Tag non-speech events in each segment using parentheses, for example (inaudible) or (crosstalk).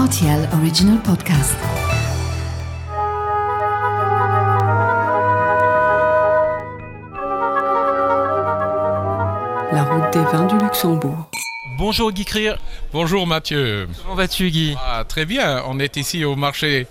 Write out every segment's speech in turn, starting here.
RTL Original Podcast. La route des vins du Luxembourg. Bonjour Guy Crier. Bonjour Mathieu. Comment vas-tu Guy? Ah, très bien, on est ici au marché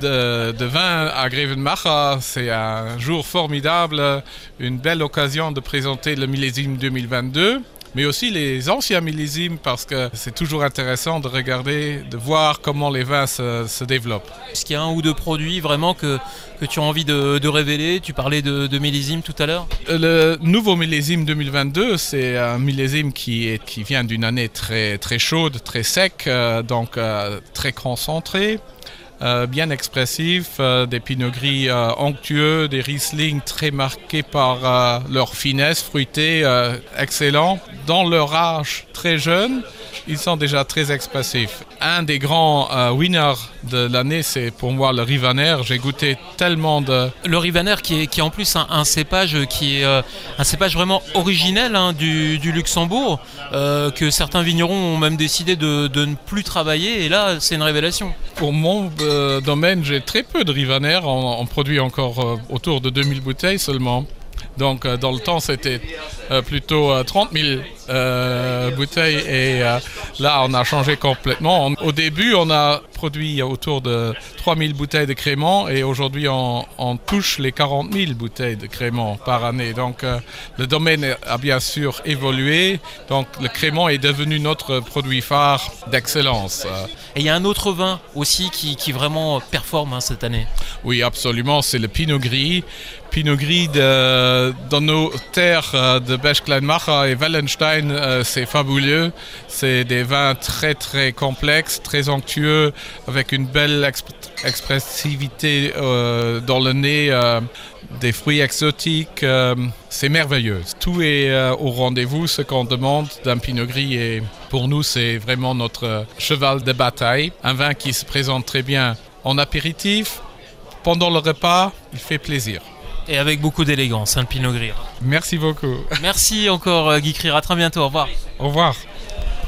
de, de vin à Grevenmacher. C'est un jour formidable, une belle occasion de présenter le millésime 2022 mais aussi les anciens millésimes parce que c'est toujours intéressant de regarder, de voir comment les vins se, se développent. Est-ce qu'il y a un ou deux produits vraiment que, que tu as envie de, de révéler? Tu parlais de, de millésime tout à l'heure Le nouveau millésime 2022, c'est un millésime qui, est, qui vient d'une année très, très chaude, très sec, euh, donc euh, très concentré. Euh, bien expressif, euh, des pinots gris euh, onctueux, des Riesling très marqués par euh, leur finesse fruitée, euh, excellent. Dans leur âge très jeune, ils sont déjà très expressifs. Un des grands euh, winners de l'année, c'est pour moi le Rivaner. J'ai goûté tellement de... Le Rivaner qui est, qui est en plus un, un cépage qui est euh, un cépage vraiment originel hein, du, du, Luxembourg, euh, que certains vignerons ont même décidé de, de, ne plus travailler, et là c'est une révélation. Pour mon domaine, j'ai très peu de Rivaner, on, on produit encore autour de 2000 bouteilles seulement. Donc euh, dans le temps c'était euh, plutôt euh, 30 000 euh, bouteilles et là on a changé complètement. Au début on a produit autour de 3 000 bouteilles de crément et aujourd'hui on, on, touche les 40 000 bouteilles de crément par année. Donc le domaine a bien sûr évolué. Donc le crément est devenu notre produit phare d'excellence. Et il y a un autre vin aussi qui, qui vraiment performe hein, cette année. Oui absolument c'est le Pinot Gris. Pinot Gris dans nos terres euh, de Bechkleinmacher et Wallenstein, euh, c'est fabuleux. C'est des vins très très complexes, très onctueux, avec une belle exp expressivité euh, dans le nez, des fruits exotiques. C'est merveilleux. Tout est au rendez-vous, ce qu'on demande d'un Pinot Gris et pour nous c'est vraiment notre cheval de bataille. Un vin qui se présente très bien en apéritif. Pendant le repas, il fait plaisir. Et avec beaucoup d'élégance, hein, le Pinot Gris. Merci beaucoup. Merci encore Guy Crier, à très bientôt, au revoir. Au revoir.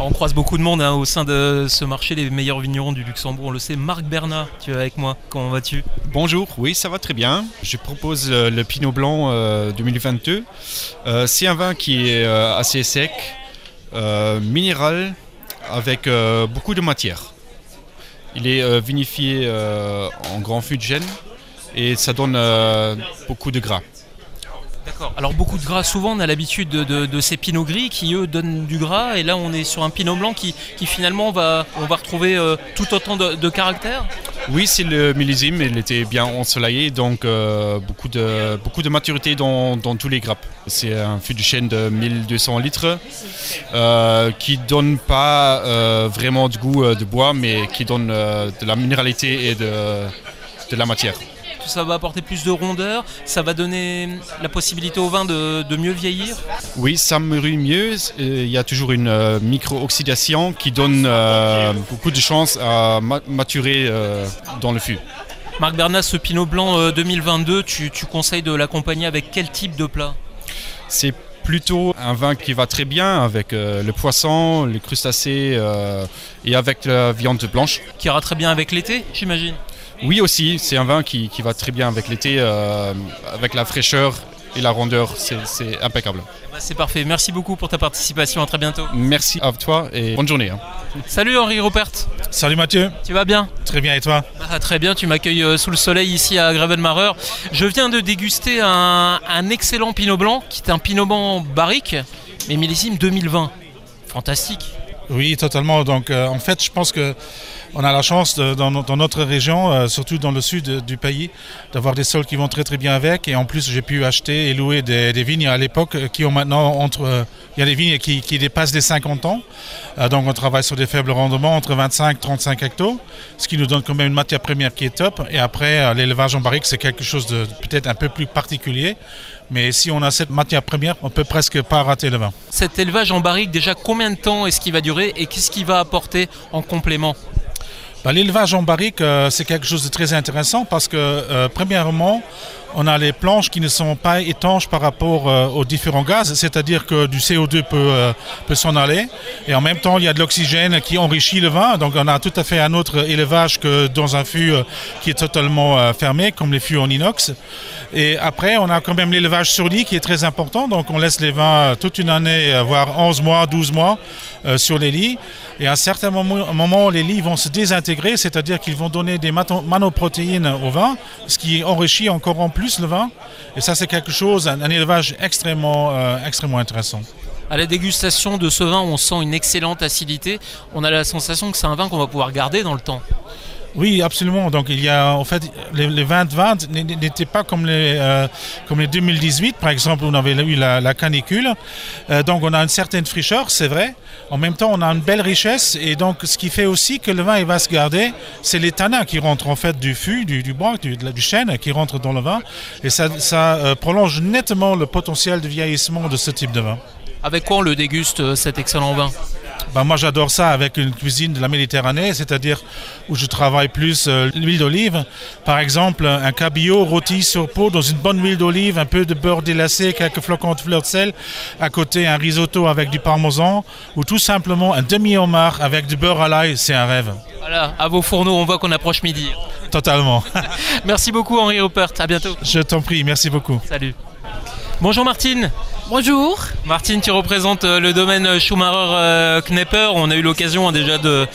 On croise beaucoup de monde hein, au sein de ce marché des meilleurs vignerons du Luxembourg. On le sait, Marc Bernat, tu es avec moi. Comment vas-tu? Bonjour, oui, ça va très bien. Je propose le, le Pinot Blanc euh, 2022. Euh, C'est un vin qui est euh, assez sec, euh, minéral, avec euh, beaucoup de matière. Il est euh, vinifié euh, en grand fût de gêne et ça donne euh, beaucoup de gras. D'accord. Alors beaucoup de gras, souvent on a l'habitude de, de, de, ces pinots gris qui eux donnent du gras et là on est sur un pinot blanc qui, qui finalement va, on va retrouver euh, tout autant de, de caractère? Oui, c'est le millésime, il était bien ensoleillé, donc euh, beaucoup, de, beaucoup de maturité dans, dans tous les grappes. C'est un fût de chêne de 1200 litres euh, qui donne pas vraiment du goût de bois, mais qui donne de la minéralité et de, de la matière. Ça va apporter plus de rondeur, ça va donner la possibilité au vin de, de mieux vieillir. Oui, ça mûrit mieux. Il y a toujours une euh, micro-oxydation qui donne euh, beaucoup de chances à ma maturer euh, dans le fût. Marc Bernat, ce Pinot Blanc euh, 2022, tu, tu conseilles de l'accompagner avec quel type de plat? C'est plutôt un vin qui va très bien avec euh, le poisson, les crustacés euh, et avec la viande blanche. Qui ira très bien avec l'été, j'imagine? Oui aussi, c'est un vin qui, qui, va très bien avec l'été, euh, avec la fraîcheur et la rondeur, c'est impeccable. Bah c'est parfait, merci beaucoup pour ta participation, à très bientôt. Merci à toi et bonne journée. Hein. Salut Henri Rupert. Salut Mathieu. Tu vas bien? Très bien et toi? Ah, Très bien, tu m'accueilles euh, sous le soleil ici à Gravenmacher. Je viens de déguster un, un, excellent Pinot Blanc, qui est un Pinot Blanc barrique, mais millésime 2020. Fantastique. Oui, totalement. Donc euh, en fait, je pense que on a la chance dans, notre région, euh, surtout dans le sud euh, du pays, d'avoir des sols qui vont très très bien avec. Et en plus, j'ai pu acheter et louer des, vignes à l'époque qui ont maintenant entre. Il y a des vignes qui, dépassent les 50 ans. Donc on travaille sur des faibles rendements entre 25 et 35 hectares, ce qui nous donne quand même une matière première qui est top. Et après, l'élevage en barrique, c'est quelque chose de peut-être un peu plus particulier. Mais si on a cette matière première, on peut presque pas rater le vin. Cet élevage en barrique, déjà combien de temps est-ce qu'il va durer et qu'est-ce qu'il va apporter en complément? Bah, L'élevage en barrique, euh, c'est quelque chose de très intéressant parce que, euh, premièrement, on a les planches qui ne sont pas étanches par rapport euh, aux différents gaz, c'est-à-dire que du CO2 peut, euh, peut s'en aller. Et en même temps, il y a de l'oxygène qui enrichit le vin. Donc on a tout à fait un autre élevage que dans un fût euh, qui est totalement fermé, comme les fûts en inox. Et après, on a quand même l'élevage sur lit qui est très important. Donc on laisse les vins toute une année, voire 11 mois, 12 mois sur les lits. Et à un certain moment, moment, les lits vont se désintégrer, c'est-à-dire qu'ils vont donner des manoprotéines au vin, ce qui enrichit encore en plus le vin. Et ça, c'est quelque chose, un, un élevage extrêmement, euh, extrêmement intéressant. À la dégustation de ce vin, on sent une excellente acidité. On a la sensation que c'est un vin qu'on va pouvoir garder dans le temps. Oui, absolument. Donc il y a en fait les, les 2020 n'étaient pas comme les euh, comme les 2018 par exemple où on avait eu la, canicule. Euh, donc on a une certaine fraîcheur, c'est vrai. En même temps, on a une belle richesse et donc ce qui fait aussi que le vin il va se garder, c'est les tanins qui rentrent en fait du fût, du, bois, du, du chêne qui rentrent dans le vin et ça, euh, prolonge nettement le potentiel de vieillissement de ce type de vin. Avec quoi on le déguste cet excellent vin? Ben, moi, j'adore ça avec une cuisine de la Méditerranée, c'est-à-dire où je travaille plus euh, l'huile d'olive. Par exemple, un cabillaud rôti sur peau dans une bonne huile d'olive, un peu de beurre délacé, quelques flocons de fleurs de sel. À côté, un risotto avec du parmesan ou tout simplement un demi-homard avec du beurre à l'ail. C'est un rêve. Voilà, à vos fourneaux, on voit qu'on approche midi. Totalement. (laughs) Merci beaucoup Henri Rupert, à bientôt. Je t'en prie, merci beaucoup. Salut. Bonjour Martine. Bonjour. Martine, tu représentes euh, le domaine Schumacher-Knepper. On a eu l'occasion hein, déjà de,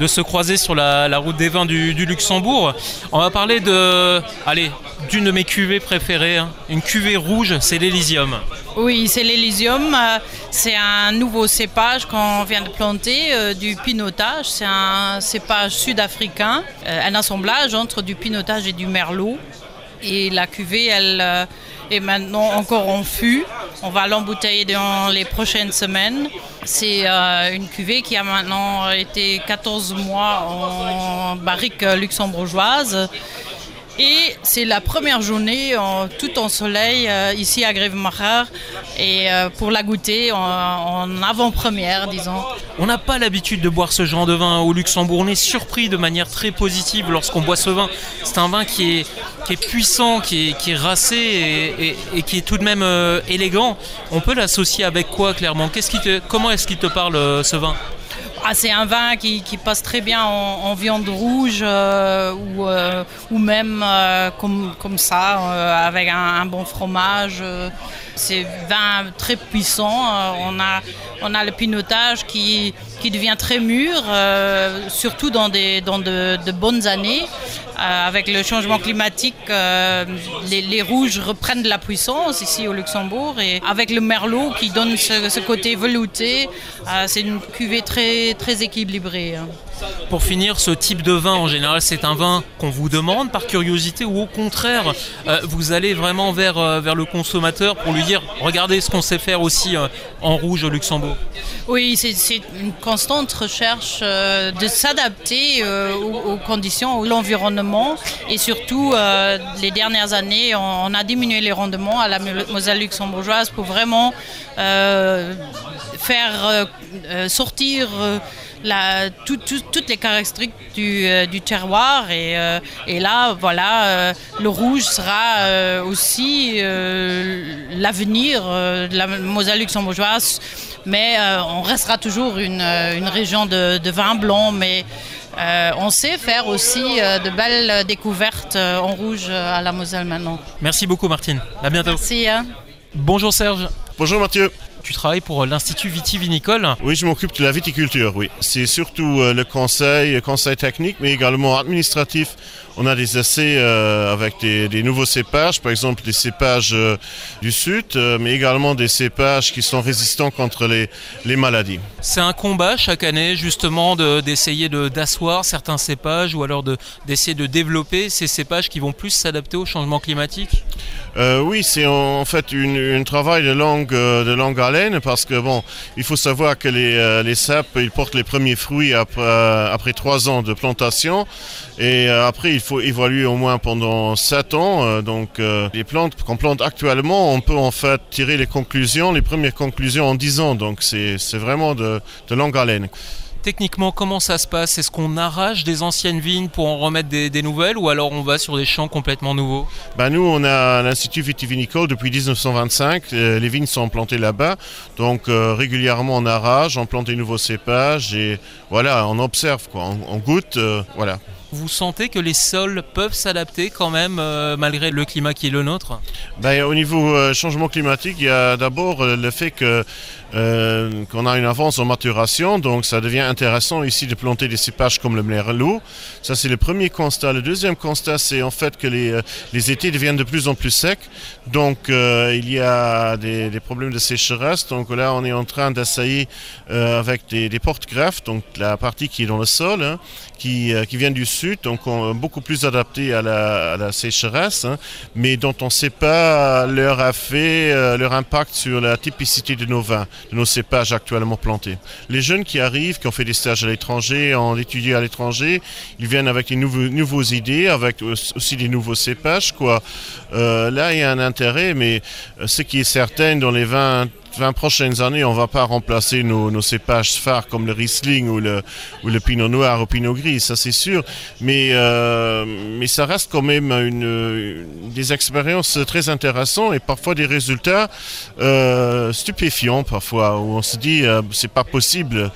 de se croiser sur la, la route des vins du, du Luxembourg. On va parler de, allez, d'une de mes cuvées préférées, hein. une cuvée rouge, c'est l'Elysium. Oui, c'est l'Elysium. euh, C'est un nouveau cépage qu'on vient de planter, euh, du pinotage. C'est un cépage sud-africain, euh, un assemblage entre du pinotage et du merlot. Et la cuvée, elle euh, est maintenant encore en fût. On va l'embouteiller dans les prochaines semaines. C'est euh, une cuvée qui a maintenant été 14 mois en barrique luxembourgeoise. Et c'est la première journée tout en soleil euh, ici à Grevemacher et euh, pour la goûter en avant-première, disons. On n'a pas l'habitude de boire ce genre de vin au Luxembourg. On est surpris de manière très positive lorsqu'on boit ce vin. C'est un vin qui est, puissant, qui est, racé et, qui est tout de même euh, élégant. On peut l'associer avec quoi clairement? Comment est-ce qu'il te parle euh, ce vin? Ah, c'est un vin qui, passe très bien en, viande rouge euh, ou, même comme, ça, avec un bon fromage. C'est vin très puissant. euh, on, a, le pinotage qui, devient très mûr, euh, surtout dans, de, bonnes années. Euh, avec le changement climatique, les, rouges reprennent de la puissance ici au Luxembourg. Et avec le merlot qui donne ce, ce côté velouté, c'est une cuvée très, très équilibrée. Pour finir, ce type de vin, en général, c'est un vin qu'on vous demande par curiosité ou au contraire, euh, vous allez vraiment vers, euh, vers le consommateur pour lui dire regardez ce qu'on sait faire aussi euh, en rouge au Luxembourg. Oui, c'est une constante recherche de s'adapter aux, conditions, à l'environnement. Et surtout, les dernières années, on, on a diminué les rendements à la Mo- Moselle luxembourgeoise pour vraiment faire sortir la- tout- tout- toutes les caractéristiques du, euh, du terroir. Et, euh, et là, voilà, euh, le rouge sera euh, aussi euh, l'avenir euh, de la Moselle luxembourgeoise. Mais euh, on restera toujours une, une région de, de vin blanc. Mais euh, on sait faire aussi euh, de belles découvertes euh, en rouge à la Moselle maintenant. Merci beaucoup, Martine. À bientôt. Merci. hein. Bonjour Serge. Bonjour Mathieu. Tu travailles pour l'Institut vitivinicole. Oui, je m'occupe de la viticulture, oui. C'est surtout euh, le conseil, le conseil technique, mais également administratif. On a des essais euh, avec des, des nouveaux cépages, par exemple des cépages euh, du sud, euh, mais également des cépages qui sont résistants contre les, les maladies. C'est un combat chaque année justement de- d'essayer de, d'asseoir certains cépages ou alors de- d'essayer de développer ces cépages qui vont plus s'adapter au changement climatique? Oui, c'est en, fait un travail de longue, de longue haleine parce que bon, il faut savoir que les, les sapes, ils portent les premiers fruits après, après trois ans de plantation et euh, après il faut évaluer au moins pendant sept ans. Euh, donc euh, les plantes qu'on plante actuellement, on peut en fait tirer les conclusions, les premières conclusions en dix ans. Donc c'est vraiment de, de longue haleine. Techniquement, comment ça se passe? Est-ce qu'on arrache des anciennes vignes pour en remettre des, des nouvelles ou alors on va sur des champs complètement nouveaux? Ben nous, on a l'Institut vitivinicole depuis 1925. Euh, les vignes sont plantées là-bas. Donc euh, régulièrement, on arrache, on plante des nouveaux cépages et voilà, on observe, quoi. On, on goûte, euh, voilà. Vous sentez que les sols peuvent s'adapter quand même euh, malgré le climat qui est le nôtre? Ben, au niveau euh, changement climatique, il y a d'abord euh, le fait euh, qu'on a une avance en maturation, donc ça devient intéressant ici de planter des cépages comme le merlot. Ça, c'est le premier constat. Le deuxième constat, c'est en fait que les, les étés deviennent de plus en plus secs, donc il y a des, problèmes de sécheresse. Donc là, on est en train d'essayer avec des, des porte-greffes, donc la partie qui est dans le sol, hein, qui, qui vient du sud, donc on- beaucoup plus adapté à la, sécheresse, hein, mais dont on ne sait pas leur effet, euh, leur impact sur la typicité de nos vins, de nos cépages actuellement plantés. Les jeunes qui arrivent, qui ont fait des stages à l'étranger, ont étudié à l'étranger, ils viennent avec des nouveaux, idées, avec aussi des nouveaux cépages. Quoi. Euh, là, il y a un intérêt, mais euh, ce qui est certain, dans les 20 20 prochaines années, on ne va pas remplacer nos, cépages phares comme le Riesling ou le, Pinot Noir ou Pinot Gris, ça c'est sûr. Mais, euh, mais ça reste quand même une- des expériences très intéressantes et parfois des résultats euh, stupéfiants parfois, où on se dit euh, c'est pas possible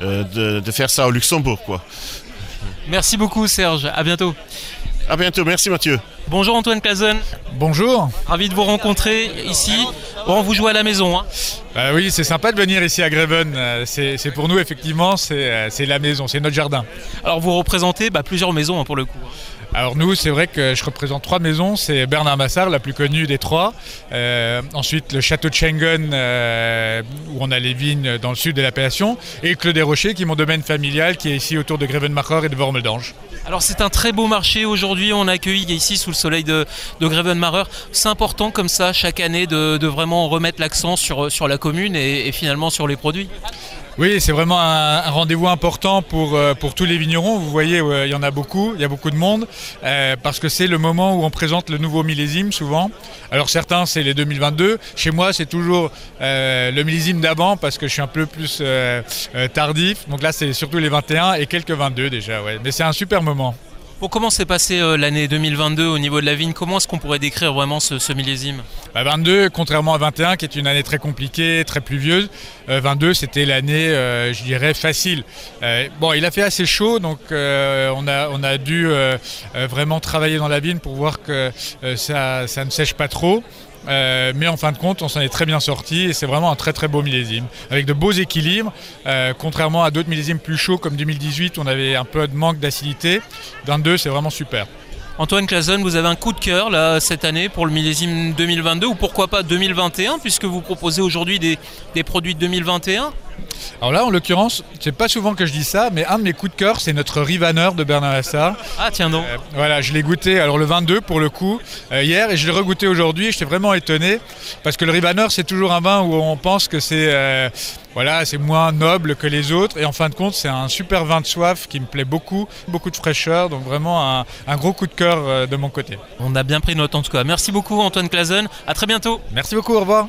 euh, de, de faire ça au Luxembourg. Quoi. Merci beaucoup Serge, à bientôt. À bientôt, merci Mathieu. Bonjour Antoine Clazen, Bonjour. ravi de vous rencontrer ici. Bon, vous jouez à la maison, hein Bah oui, c'est sympa de venir ici à Greven. Euh, C'est pour nous, effectivement, c'est euh, c'est la maison, c'est notre jardin. Alors vous représentez bah, plusieurs maisons hein, pour le coup. Alors nous, c'est vrai que je représente trois maisons. C'est Bernard Massard, la plus connue des trois. Euh, ensuite, le château de Schengen, euh, où on a les vignes dans le sud de l'appellation. Et Clos des Rochers, qui est mon domaine familial, qui est ici autour de Grevenmacher et de Wormeldange. Alors c'est un très beau marché aujourd'hui, on accueille ici sous le soleil de, de Grevenmacher. C'est important comme ça chaque année de, vraiment remettre l'accent sur, la commune et finalement sur les produits. Oui, c'est vraiment un, rendez-vous important pour, euh, pour tous les vignerons. Vous voyez, euh, il y en a beaucoup, il y a beaucoup de monde, euh, parce que c'est le moment où on présente le nouveau millésime souvent. Alors certains, c'est les 2022. Chez moi, c'est toujours le millésime d'avant, parce que je suis un peu plus tardif. Donc là, c'est surtout les 21 et quelques 22 déjà. Mais c'est un super moment. Comment s'est passée euh, l'année 2022 au niveau de la vigne? Comment est-ce qu'on pourrait décrire vraiment ce, millésime? Bah, 22, contrairement à 21, qui est une année très compliquée, très pluvieuse, euh, 22, c'était l'année, euh, je dirais, facile. Euh, bon, il a fait assez chaud, donc euh, on, a, dû euh, euh, vraiment travailler dans la vigne pour voir que euh, ça ne sèche pas trop. Euh, mais en fin de compte, on s'en est très bien sorti et c'est vraiment un très très beau millésime avec de beaux équilibres. Euh, contrairement à d'autres millésimes plus chauds comme 2018, on avait un peu de manque d'acidité. 22, c'est vraiment super. Antoine Clazen, vous avez un coup de cœur là cette année pour le millésime 2022 ou pourquoi pas 2021 puisque vous proposez aujourd'hui des, des produits de 2021 Alors là, en l'occurrence, c'est pas souvent que je dis ça, mais un de mes coups de cœur, c'est notre Rivaner de Bernard Lassard. Ah tiens donc Euh, voilà, je l'ai goûté, alors le 22 pour le coup, euh, hier, et je l'ai regoûté aujourd'hui, j'étais vraiment étonné, parce que le Rivaner, c'est toujours un vin où on pense que c'est euh, voilà, c'est moins noble que les autres, et en fin de compte, c'est un super vin de soif qui me plaît beaucoup, beaucoup de fraîcheur, donc vraiment un, un gros coup de cœur de mon côté. On a bien pris note en tout cas. Merci beaucoup Antoine Clazen, à très bientôt Merci beaucoup, au revoir.